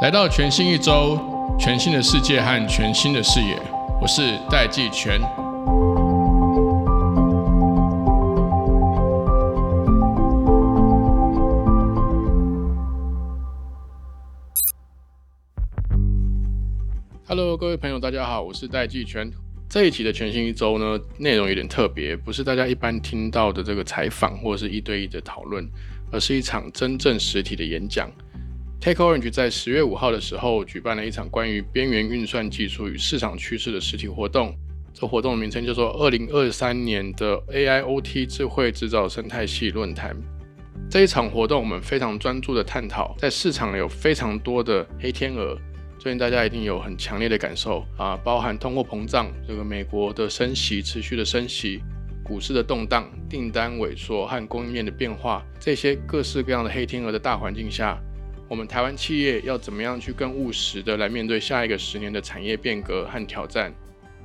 来到全新一周，全新的世界和全新的视野，我是戴季全。Hello，各位朋友，大家好，我是戴季全。这一期的全新一周呢，内容有点特别，不是大家一般听到的这个采访或是一对一的讨论，而是一场真正实体的演讲。Take Orange 在十月五号的时候举办了一场关于边缘运算技术与市场趋势的实体活动，这活动的名称叫做二零二三年的 AIoT 智慧制造生态系论坛。这一场活动，我们非常专注的探讨，在市场有非常多的黑天鹅。最近大家一定有很强烈的感受啊，包含通货膨胀、这个美国的升息持续的升息、股市的动荡、订单萎缩和供应链的变化，这些各式各样的黑天鹅的大环境下，我们台湾企业要怎么样去更务实的来面对下一个十年的产业变革和挑战？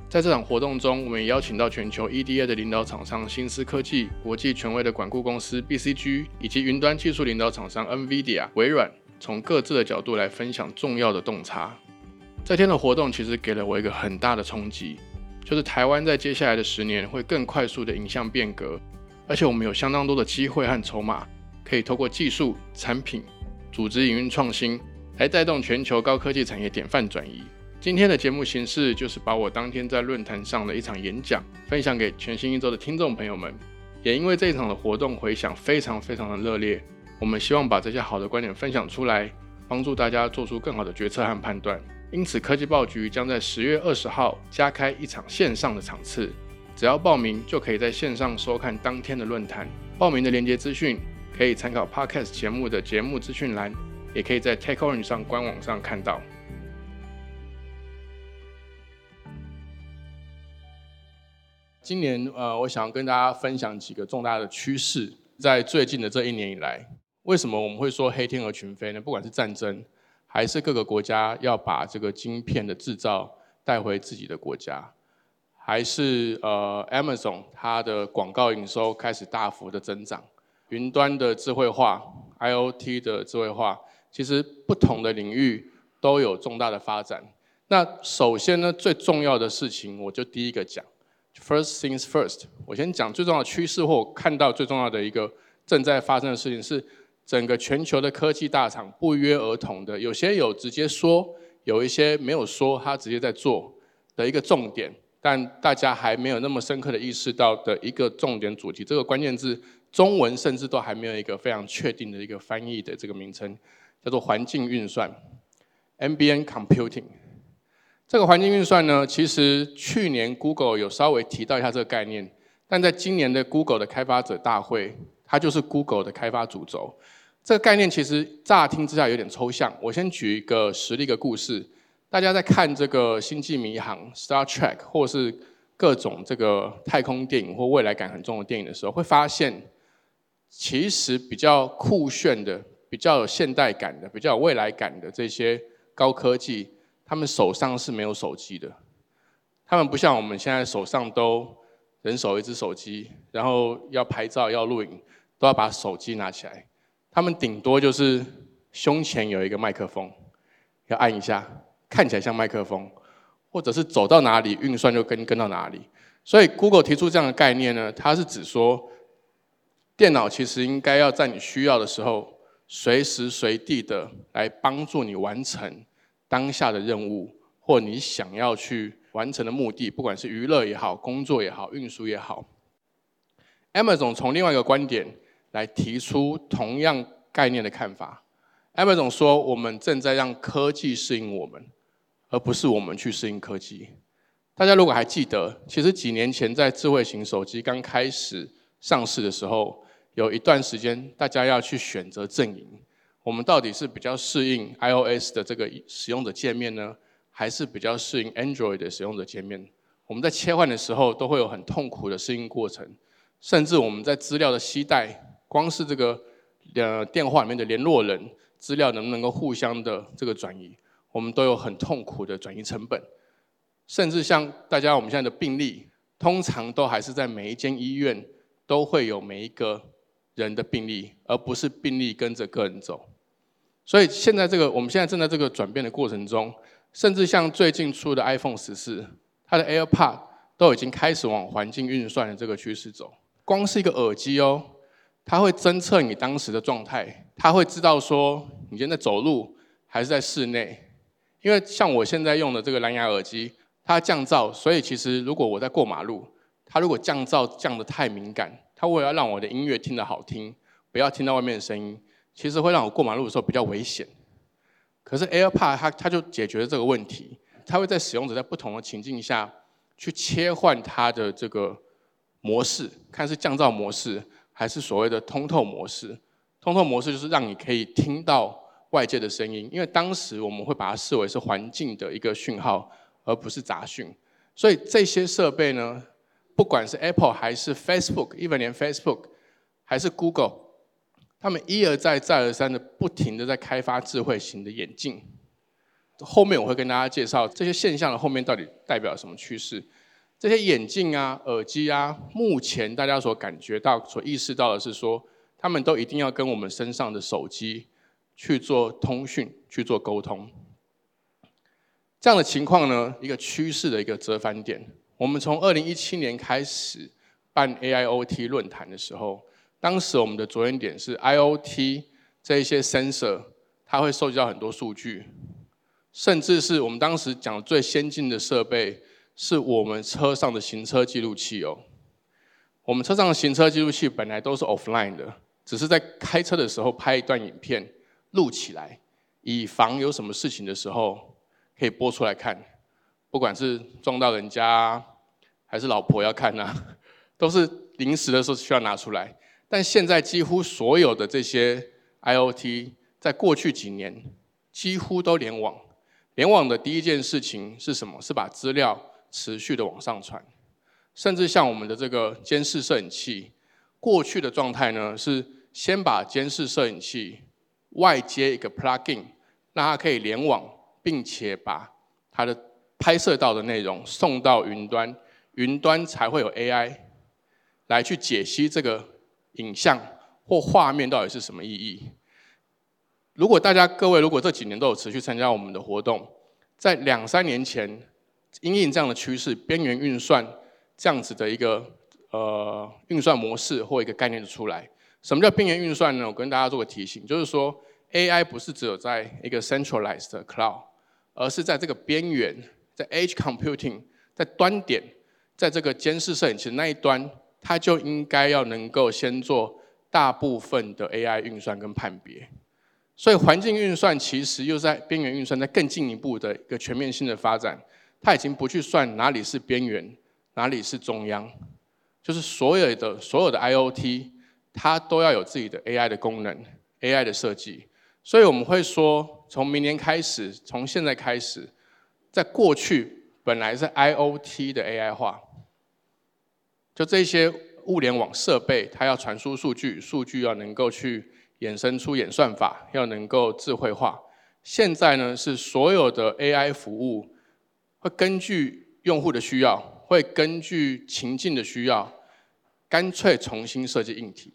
在这场活动中，我们也邀请到全球 EDA 的领导厂商新思科技、国际权威的管顾公司 BCG 以及云端技术领导厂商 NVIDIA 微软。从各自的角度来分享重要的洞察。这天的活动其实给了我一个很大的冲击，就是台湾在接下来的十年会更快速的影向变革，而且我们有相当多的机会和筹码，可以透过技术、产品、组织营运创新来带动全球高科技产业典范转移。今天的节目形式就是把我当天在论坛上的一场演讲分享给全新一周的听众朋友们，也因为这一场的活动回响非常非常的热烈。我们希望把这些好的观点分享出来，帮助大家做出更好的决策和判断。因此，科技报局将在十月二十号加开一场线上的场次，只要报名就可以在线上收看当天的论坛。报名的连接资讯可以参考 Podcast 节目的节目资讯栏，也可以在 TechOrange 上官网上看到。今年，呃，我想跟大家分享几个重大的趋势，在最近的这一年以来。为什么我们会说黑天鹅群飞呢？不管是战争，还是各个国家要把这个晶片的制造带回自己的国家，还是呃 Amazon 它的广告营收开始大幅的增长，云端的智慧化、IOT 的智慧化，其实不同的领域都有重大的发展。那首先呢，最重要的事情，我就第一个讲，First things first，我先讲最重要的趋势或我看到最重要的一个正在发生的事情是。整个全球的科技大厂不约而同的，有些有直接说，有一些没有说，他直接在做的一个重点，但大家还没有那么深刻的意识到的一个重点主题。这个关键字，中文甚至都还没有一个非常确定的一个翻译的这个名称，叫做环境运算 （MBN Computing）。这个环境运算呢，其实去年 Google 有稍微提到一下这个概念，但在今年的 Google 的开发者大会。它就是 Google 的开发主轴。这个概念其实乍听之下有点抽象。我先举一个实例个故事。大家在看这个《星际迷航》（Star Trek） 或是各种这个太空电影或未来感很重的电影的时候，会发现，其实比较酷炫的、比较有现代感的、比较有未来感的这些高科技，他们手上是没有手机的。他们不像我们现在手上都人手一只手机，然后要拍照、要录影。都要把手机拿起来，他们顶多就是胸前有一个麦克风，要按一下，看起来像麦克风，或者是走到哪里运算就跟跟到哪里。所以 Google 提出这样的概念呢，它是指说，电脑其实应该要在你需要的时候，随时随地的来帮助你完成当下的任务，或你想要去完成的目的，不管是娱乐也好，工作也好，运输也好。Amazon 从另外一个观点。来提出同样概念的看法。Amazon 说：“我们正在让科技适应我们，而不是我们去适应科技。”大家如果还记得，其实几年前在智慧型手机刚开始上市的时候，有一段时间大家要去选择阵营。我们到底是比较适应 iOS 的这个使用者界面呢，还是比较适应 Android 的使用者界面？我们在切换的时候都会有很痛苦的适应过程，甚至我们在资料的携带。光是这个呃电话里面的联络人资料能不能够互相的这个转移，我们都有很痛苦的转移成本。甚至像大家我们现在的病例，通常都还是在每一间医院都会有每一个人的病历，而不是病历跟着个人走。所以现在这个，我们现在正在这个转变的过程中，甚至像最近出的 iPhone 十四，它的 AirPod 都已经开始往环境运算的这个趋势走。光是一个耳机哦，它会侦测你当时的状态，它会知道说你现在走路还是在室内。因为像我现在用的这个蓝牙耳机，它降噪，所以其实如果我在过马路，它如果降噪降得太敏感，它为了要让我的音乐听得好听，不要听到外面的声音。其实会让我过马路的时候比较危险，可是 AirPod 它它就解决了这个问题，它会在使用者在不同的情境下去切换它的这个模式，看是降噪模式还是所谓的通透模式。通透模式就是让你可以听到外界的声音，因为当时我们会把它视为是环境的一个讯号，而不是杂讯。所以这些设备呢，不管是 Apple 还是 Facebook，even 连 Facebook 还是 Google。他们一而再、再而三的不停的在开发智慧型的眼镜，后面我会跟大家介绍这些现象的后面到底代表什么趋势。这些眼镜啊、耳机啊，目前大家所感觉到、所意识到的是说，他们都一定要跟我们身上的手机去做通讯、去做沟通。这样的情况呢，一个趋势的一个折返点。我们从二零一七年开始办 AIoT 论坛的时候。当时我们的着眼点是 IOT 这一些 sensor，它会收集到很多数据，甚至是我们当时讲最先进的设备，是我们车上的行车记录器哦。我们车上的行车记录器本来都是 offline 的，只是在开车的时候拍一段影片录起来，以防有什么事情的时候可以播出来看。不管是撞到人家，还是老婆要看呐，都是临时的时候需要拿出来。但现在几乎所有的这些 IOT，在过去几年几乎都联网。联网的第一件事情是什么？是把资料持续的往上传。甚至像我们的这个监视摄影器，过去的状态呢是先把监视摄影器外接一个 plugin，让它可以联网，并且把它的拍摄到的内容送到云端，云端才会有 AI 来去解析这个。影像或画面到底是什么意义？如果大家各位如果这几年都有持续参加我们的活动，在两三年前，因应这样的趋势，边缘运算这样子的一个呃运算模式或一个概念就出来。什么叫边缘运算呢？我跟大家做个提醒，就是说 AI 不是只有在一个 centralized cloud，而是在这个边缘，在 edge computing，在端点，在这个监视摄影器的那一端。它就应该要能够先做大部分的 AI 运算跟判别，所以环境运算其实又在边缘运算在更进一步的一个全面性的发展，它已经不去算哪里是边缘，哪里是中央，就是所有的所有的 IOT，它都要有自己的 AI 的功能，AI 的设计，所以我们会说，从明年开始，从现在开始，在过去本来是 IOT 的 AI 化。就这些物联网设备，它要传输数据，数据要能够去衍生出演算法，要能够智慧化。现在呢，是所有的 AI 服务会根据用户的需要，会根据情境的需要，干脆重新设计硬体。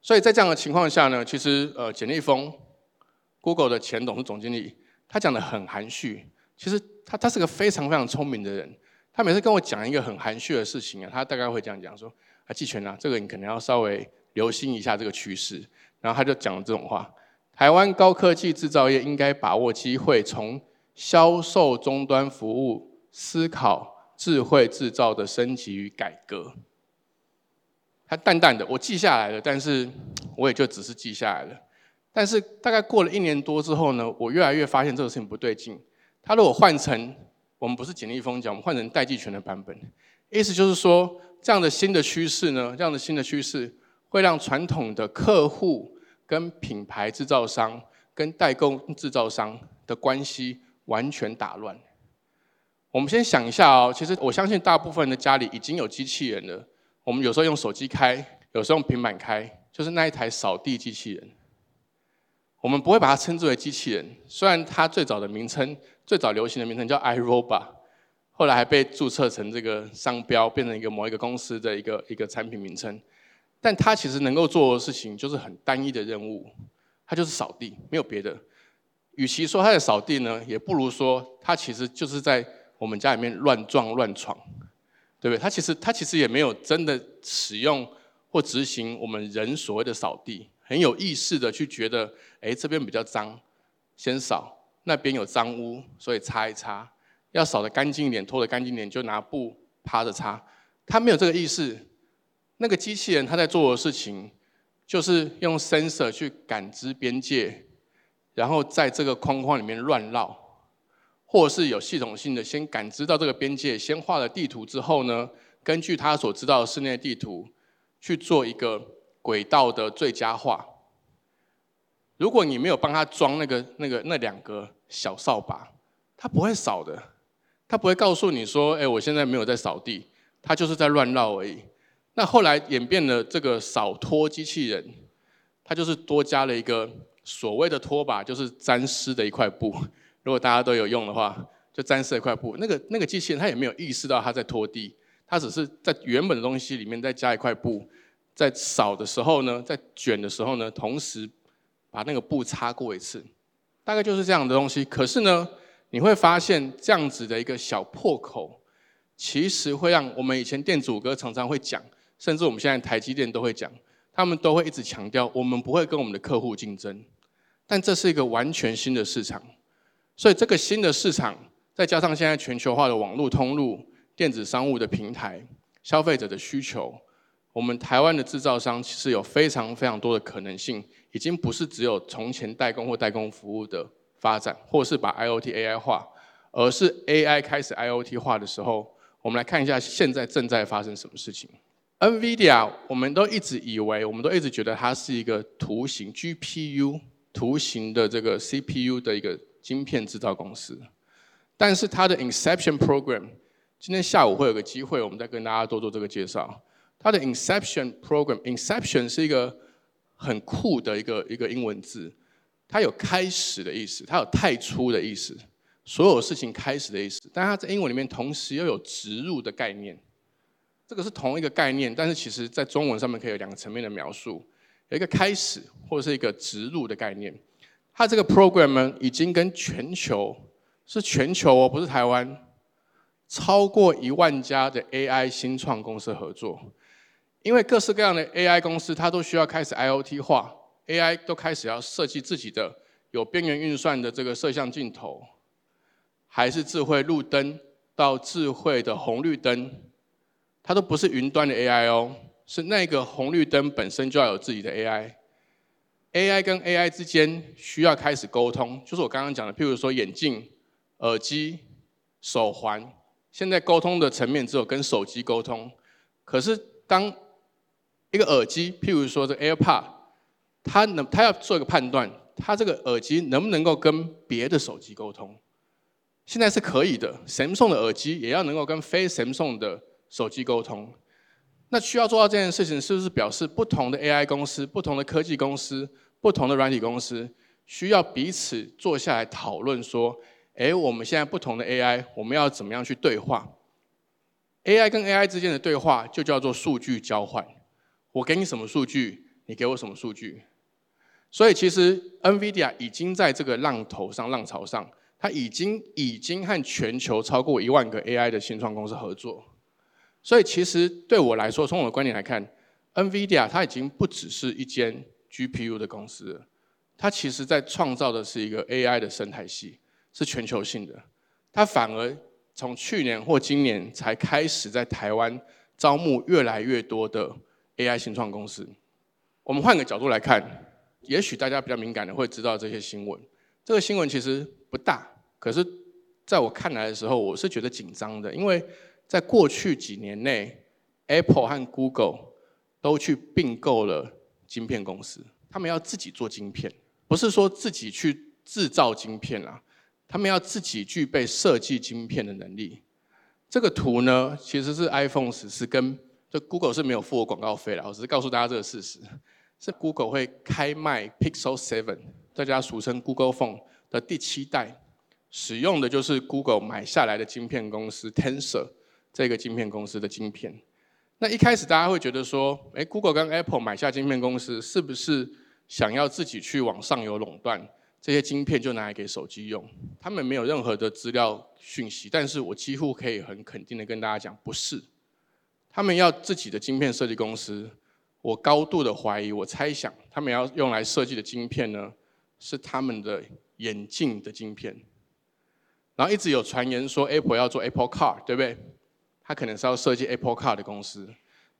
所以在这样的情况下呢，其实呃，简立峰，Google 的前董事总经理，他讲的很含蓄，其实他他是个非常非常聪明的人。他每次跟我讲一个很含蓄的事情啊，他大概会这样讲说：“啊，季全啊，这个你可能要稍微留心一下这个趋势。”然后他就讲了这种话：“台湾高科技制造业应该把握机会，从销售终端服务思考智慧制造的升级与改革。”他淡淡的，我记下来了，但是我也就只是记下来了。但是大概过了一年多之后呢，我越来越发现这个事情不对劲。他如果换成……我们不是简历风讲，我们换成代际权的版本。意思就是说，这样的新的趋势呢，这样的新的趋势会让传统的客户跟品牌制造商跟代工制造商的关系完全打乱。我们先想一下哦，其实我相信大部分的家里已经有机器人了。我们有时候用手机开，有时候用平板开，就是那一台扫地机器人。我们不会把它称之为机器人，虽然它最早的名称、最早流行的名称叫 iRobot，后来还被注册成这个商标，变成一个某一个公司的一个一个产品名称。但它其实能够做的事情就是很单一的任务，它就是扫地，没有别的。与其说它在扫地呢，也不如说它其实就是在我们家里面乱撞乱闯，对不对？它其实它其实也没有真的使用或执行我们人所谓的扫地，很有意识的去觉得，哎，这边比较脏，先扫；那边有脏污，所以擦一擦。要扫得干净一点，拖得干净点，就拿布趴着擦。他没有这个意识。那个机器人他在做的事情，就是用 sensor 去感知边界，然后在这个框框里面乱绕，或是有系统性的先感知到这个边界，先画了地图之后呢，根据他所知道的室内地图去做一个轨道的最佳化。如果你没有帮他装那个那个那两个小扫把，他不会扫的。他不会告诉你说：“哎，我现在没有在扫地，他就是在乱绕而已。”那后来演变了这个扫拖机器人，它就是多加了一个所谓的拖把，就是沾湿的一块布。如果大家都有用的话，就沾湿一块布。那个那个机器人它也没有意识到它在拖地，它只是在原本的东西里面再加一块布，在扫的时候呢，在卷的时候呢，同时把那个布擦过一次，大概就是这样的东西。可是呢？你会发现这样子的一个小破口，其实会让我们以前电阻哥常常会讲，甚至我们现在台积电都会讲，他们都会一直强调，我们不会跟我们的客户竞争，但这是一个完全新的市场，所以这个新的市场，再加上现在全球化的网络通路、电子商务的平台、消费者的需求，我们台湾的制造商其实有非常非常多的可能性，已经不是只有从前代工或代工服务的。发展，或是把 IOT AI 化，而是 AI 开始 IOT 化的时候，我们来看一下现在正在发生什么事情。NVIDIA，我们都一直以为，我们都一直觉得它是一个图形 GPU 图形的这个 CPU 的一个晶片制造公司，但是它的 Inception Program，今天下午会有个机会，我们再跟大家多做这个介绍。它的 Inception Program，Inception 是一个很酷的一个一个英文字。它有开始的意思，它有太初的意思，所有事情开始的意思。但它在英文里面同时又有植入的概念，这个是同一个概念，但是其实在中文上面可以有两个层面的描述，有一个开始或者是一个植入的概念。它这个 program 呢，已经跟全球是全球哦，不是台湾，超过一万家的 AI 新创公司合作，因为各式各样的 AI 公司，它都需要开始 IOT 化。AI 都开始要设计自己的有边缘运算的这个摄像镜头，还是智慧路灯到智慧的红绿灯，它都不是云端的 AI 哦，是那个红绿灯本身就要有自己的 AI。AI 跟 AI 之间需要开始沟通，就是我刚刚讲的，譬如说眼镜、耳机、手环，现在沟通的层面只有跟手机沟通，可是当一个耳机，譬如说这 AirPod，它能，它要做一个判断，它这个耳机能不能够跟别的手机沟通？现在是可以的，Samsung 的耳机也要能够跟非 Samsung 的手机沟通。那需要做到这件事情，是不是表示不同的 AI 公司、不同的科技公司、不同的软体公司，需要彼此坐下来讨论说：，哎，我们现在不同的 AI，我们要怎么样去对话？AI 跟 AI 之间的对话就叫做数据交换。我给你什么数据，你给我什么数据？所以其实 NVIDIA 已经在这个浪头上、浪潮上，它已经已经和全球超过一万个 AI 的新创公司合作。所以其实对我来说，从我的观点来看，NVIDIA 它已经不只是一间 GPU 的公司，它其实在创造的是一个 AI 的生态系，是全球性的。它反而从去年或今年才开始在台湾招募越来越多的 AI 新创公司。我们换个角度来看。也许大家比较敏感的会知道这些新闻。这个新闻其实不大，可是在我看来的时候，我是觉得紧张的，因为在过去几年内，Apple 和 Google 都去并购了晶片公司，他们要自己做晶片，不是说自己去制造晶片啊，他们要自己具备设计晶片的能力。这个图呢，其实是 iPhone 十四跟就 Google 是没有付我广告费了，我只是告诉大家这个事实。是 Google 会开卖 Pixel 7，大家俗称 Google Phone 的第七代，使用的就是 Google 买下来的晶片公司 Tensor 这个晶片公司的晶片。那一开始大家会觉得说，哎，Google 跟 Apple 买下晶片公司，是不是想要自己去往上游垄断这些晶片，就拿来给手机用？他们没有任何的资料讯息，但是我几乎可以很肯定的跟大家讲，不是。他们要自己的晶片设计公司，我高度的怀疑，我猜想他们要用来设计的晶片呢，是他们的眼镜的晶片。然后一直有传言说 Apple 要做 Apple Car，对不对？它可能是要设计 Apple Car 的公司。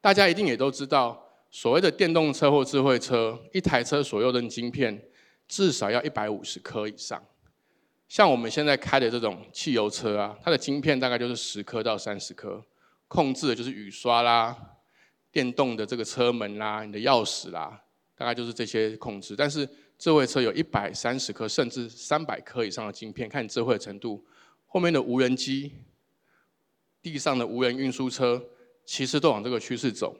大家一定也都知道，所谓的电动车或智慧车，一台车所用的晶片至少要一百五十颗以上。像我们现在开的这种汽油车啊，它的晶片大概就是十颗到三十颗，控制的就是雨刷啦、电动的这个车门啦、你的钥匙啦，大概就是这些控制。但是智慧车有一百三十颗甚至三百颗以上的晶片，看你智慧的程度。后面的无人机、地上的无人运输车，其实都往这个趋势走。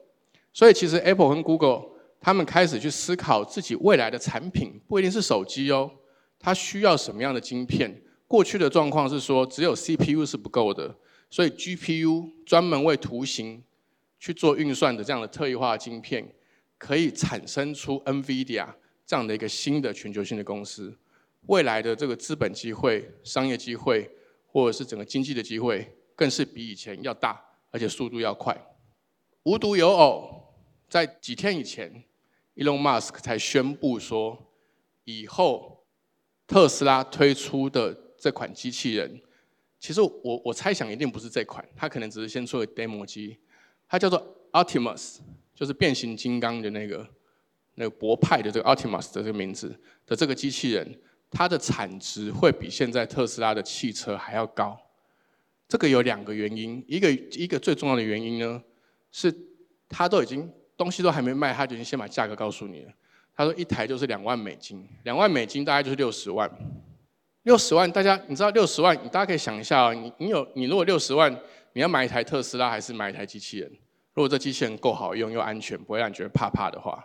所以其实 Apple 跟 Google 他们开始去思考自己未来的产品，不一定是手机哦，它需要什么样的晶片？过去的状况是说，只有 CPU 是不够的，所以 GPU 专门为图形去做运算的这样的特异化晶片，可以产生出 NVIDIA。这样的一个新的全球性的公司，未来的这个资本机会、商业机会，或者是整个经济的机会，更是比以前要大，而且速度要快。无独有偶，在几天以前，Elon Musk 才宣布说，以后特斯拉推出的这款机器人，其实我我猜想一定不是这款，它可能只是先出了 demo 机，它叫做 Optimus，就是变形金刚的那个。那个博派的这个 Optimus 的这个名字的这个机器人，它的产值会比现在特斯拉的汽车还要高。这个有两个原因，一个一个最重要的原因呢，是它都已经东西都还没卖，它就已经先把价格告诉你了。他说一台就是两万美金，两万美金大概就是六十万。六十万，大家你知道六十万，你大家可以想一下啊，你你有你如果六十万，你要买一台特斯拉还是买一台机器人？如果这机器人够好用又安全，不会让你觉得怕怕的话。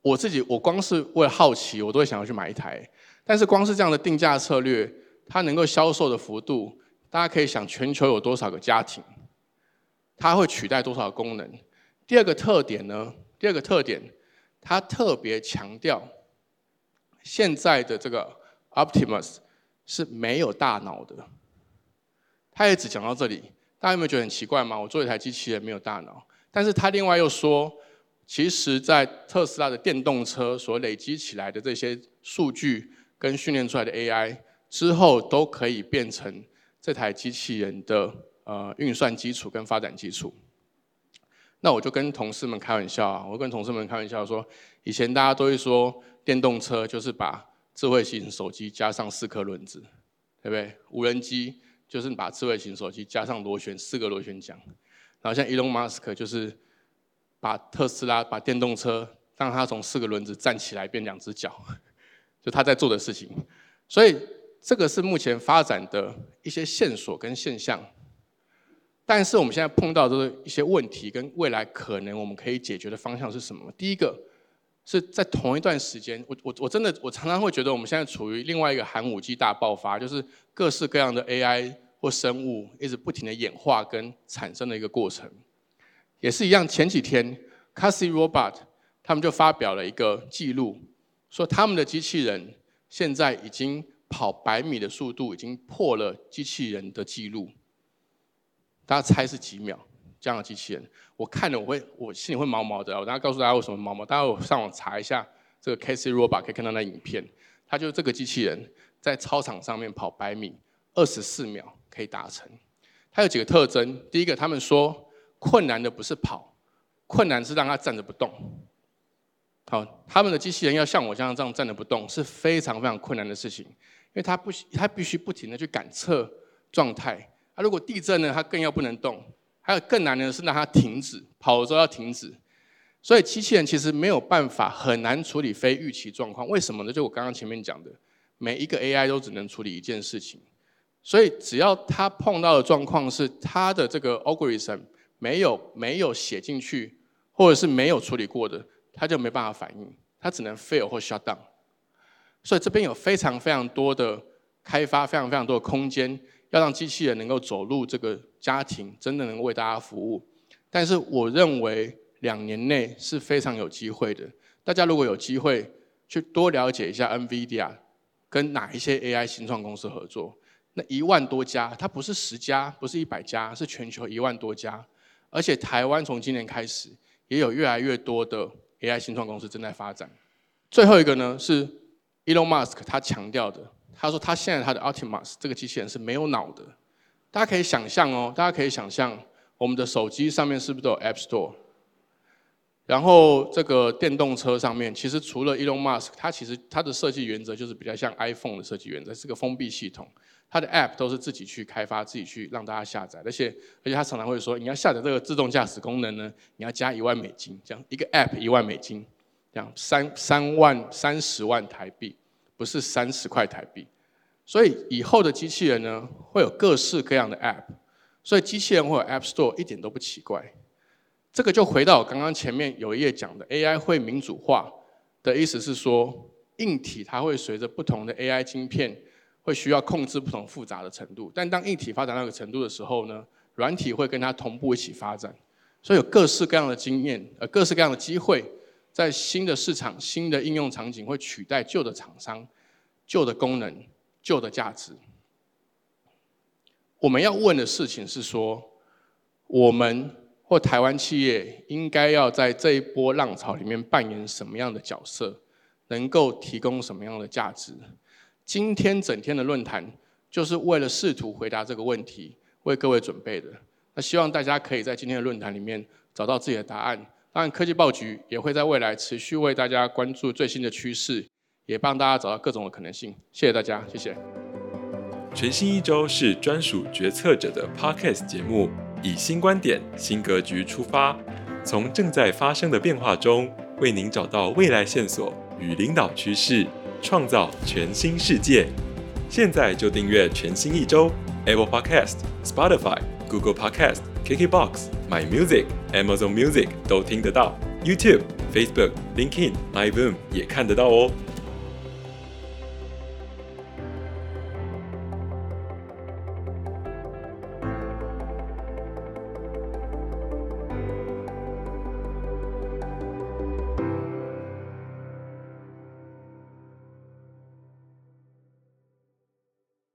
我自己，我光是为了好奇，我都会想要去买一台。但是光是这样的定价策略，它能够销售的幅度，大家可以想，全球有多少个家庭，它会取代多少功能？第二个特点呢？第二个特点，它特别强调，现在的这个 Optimus 是没有大脑的。他也只讲到这里，大家有没有觉得很奇怪吗？我做一台机器人没有大脑，但是他另外又说。其实，在特斯拉的电动车所累积起来的这些数据跟训练出来的 AI 之后，都可以变成这台机器人的呃运算基础跟发展基础。那我就跟同事们开玩笑啊，我跟同事们开玩笑说，以前大家都会说电动车就是把智慧型手机加上四颗轮子，对不对？无人机就是把智慧型手机加上螺旋四个螺旋桨，然后像 Elon Musk 就是。把特斯拉把电动车让它从四个轮子站起来变两只脚，就他在做的事情。所以这个是目前发展的一些线索跟现象。但是我们现在碰到的一些问题跟未来可能我们可以解决的方向是什么？第一个是在同一段时间，我我我真的我常常会觉得我们现在处于另外一个寒武纪大爆发，就是各式各样的 AI 或生物一直不停的演化跟产生的一个过程。也是一样，前几天 Cassie Robot 他们就发表了一个记录，说他们的机器人现在已经跑百米的速度已经破了机器人的记录。大家猜是几秒？这样的机器人，我看了我会我心里会毛毛的。我等下告诉大家为什么毛毛。大家我上网查一下这个 Casey Robot 可以看到那影片，它就是这个机器人在操场上面跑百米，二十四秒可以达成。它有几个特征，第一个他们说。困难的不是跑，困难是让它站着不动。好，他们的机器人要像我这样这样站着不动，是非常非常困难的事情，因为它不，它必须不停的去感测状态。它如果地震呢，它更要不能动。还有更难的是让它停止，跑的时候要停止。所以机器人其实没有办法很难处理非预期状况。为什么呢？就我刚刚前面讲的，每一个 AI 都只能处理一件事情。所以只要它碰到的状况是它的这个 algorithm。没有没有写进去，或者是没有处理过的，它就没办法反应，它只能 fail 或 shut down。所以这边有非常非常多的开发，非常非常多的空间，要让机器人能够走入这个家庭，真的能为大家服务。但是我认为两年内是非常有机会的。大家如果有机会去多了解一下 NVIDIA 跟哪一些 AI 新创公司合作，那一万多家，它不是十家，不是一百家，是全球一万多家。而且台湾从今年开始，也有越来越多的 AI 新创公司正在发展。最后一个呢是 Elon Musk 他强调的，他说他现在他的 Optimus 这个机器人是没有脑的。大家可以想象哦，大家可以想象我们的手机上面是不是都有 App Store？然后这个电动车上面，其实除了 Elon Musk，它其实它的设计原则就是比较像 iPhone 的设计原则，是个封闭系统。它的 App 都是自己去开发、自己去让大家下载，而且而且他常常会说，你要下载这个自动驾驶功能呢，你要加一万美金，这样一个 App 一万美金，三三万三十万台币，不是三十块台币。所以以后的机器人呢，会有各式各样的 App，所以机器人会有 App Store 一点都不奇怪。这个就回到我刚刚前面有一页讲的 AI 会民主化的意思是说，硬体它会随着不同的 AI 晶片。会需要控制不同复杂的程度，但当硬体发展到一个程度的时候呢，软体会跟它同步一起发展，所以有各式各样的经验，呃，各式各样的机会，在新的市场、新的应用场景会取代旧的厂商、旧的功能、旧的价值。我们要问的事情是说，我们或台湾企业应该要在这一波浪潮里面扮演什么样的角色，能够提供什么样的价值？今天整天的论坛就是为了试图回答这个问题，为各位准备的。那希望大家可以在今天的论坛里面找到自己的答案。但，科技报局也会在未来持续为大家关注最新的趋势，也帮大家找到各种的可能性。谢谢大家，谢谢。全新一周是专属决策者的 Podcast 节目，以新观点、新格局出发，从正在发生的变化中，为您找到未来线索与领导趋势。创造全新世界，现在就订阅全新一周，Apple Podcast、Spotify、Google Podcast、KKBox、My Music、Amazon Music 都听得到，YouTube、Facebook、LinkedIn、MyBoom 也看得到哦。